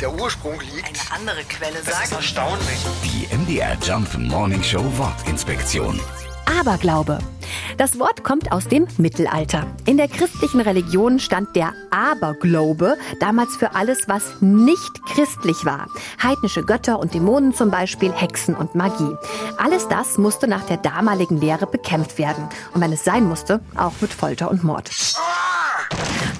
der Ursprung liegt. Eine andere Quelle Das ist sagt. erstaunlich. Die MDR Jump Morning Show Wortinspektion. Aberglaube. Das Wort kommt aus dem Mittelalter. In der christlichen Religion stand der Aberglaube damals für alles, was nicht christlich war. Heidnische Götter und Dämonen zum Beispiel, Hexen und Magie. Alles das musste nach der damaligen Lehre bekämpft werden. Und wenn es sein musste, auch mit Folter und Mord.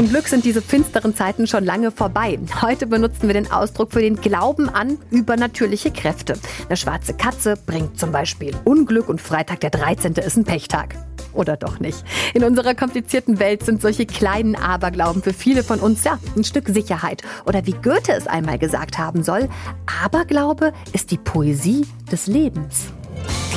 Zum Glück sind diese finsteren Zeiten schon lange vorbei. Heute benutzen wir den Ausdruck für den Glauben an übernatürliche Kräfte. Eine schwarze Katze bringt zum Beispiel Unglück und Freitag der 13. ist ein Pechtag. Oder doch nicht. In unserer komplizierten Welt sind solche kleinen Aberglauben für viele von uns ja ein Stück Sicherheit. Oder wie Goethe es einmal gesagt haben soll, Aberglaube ist die Poesie des Lebens.